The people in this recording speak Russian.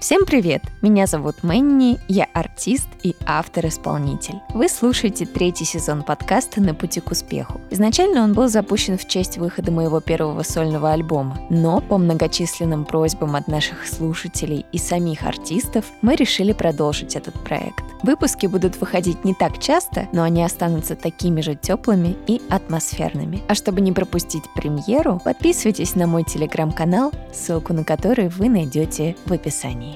Всем привет! Меня зовут Мэнни, я артист и автор-исполнитель. Вы слушаете третий сезон подкаста «На пути к успеху». Изначально он был запущен в честь выхода моего первого сольного альбома, но по многочисленным просьбам от наших слушателей и самих артистов мы решили продолжить этот проект. Выпуски будут выходить не так часто, но они останутся такими же теплыми и атмосферными. А чтобы не пропустить премьеру, подписывайтесь на мой телеграм-канал, ссылку на который вы найдете в описании.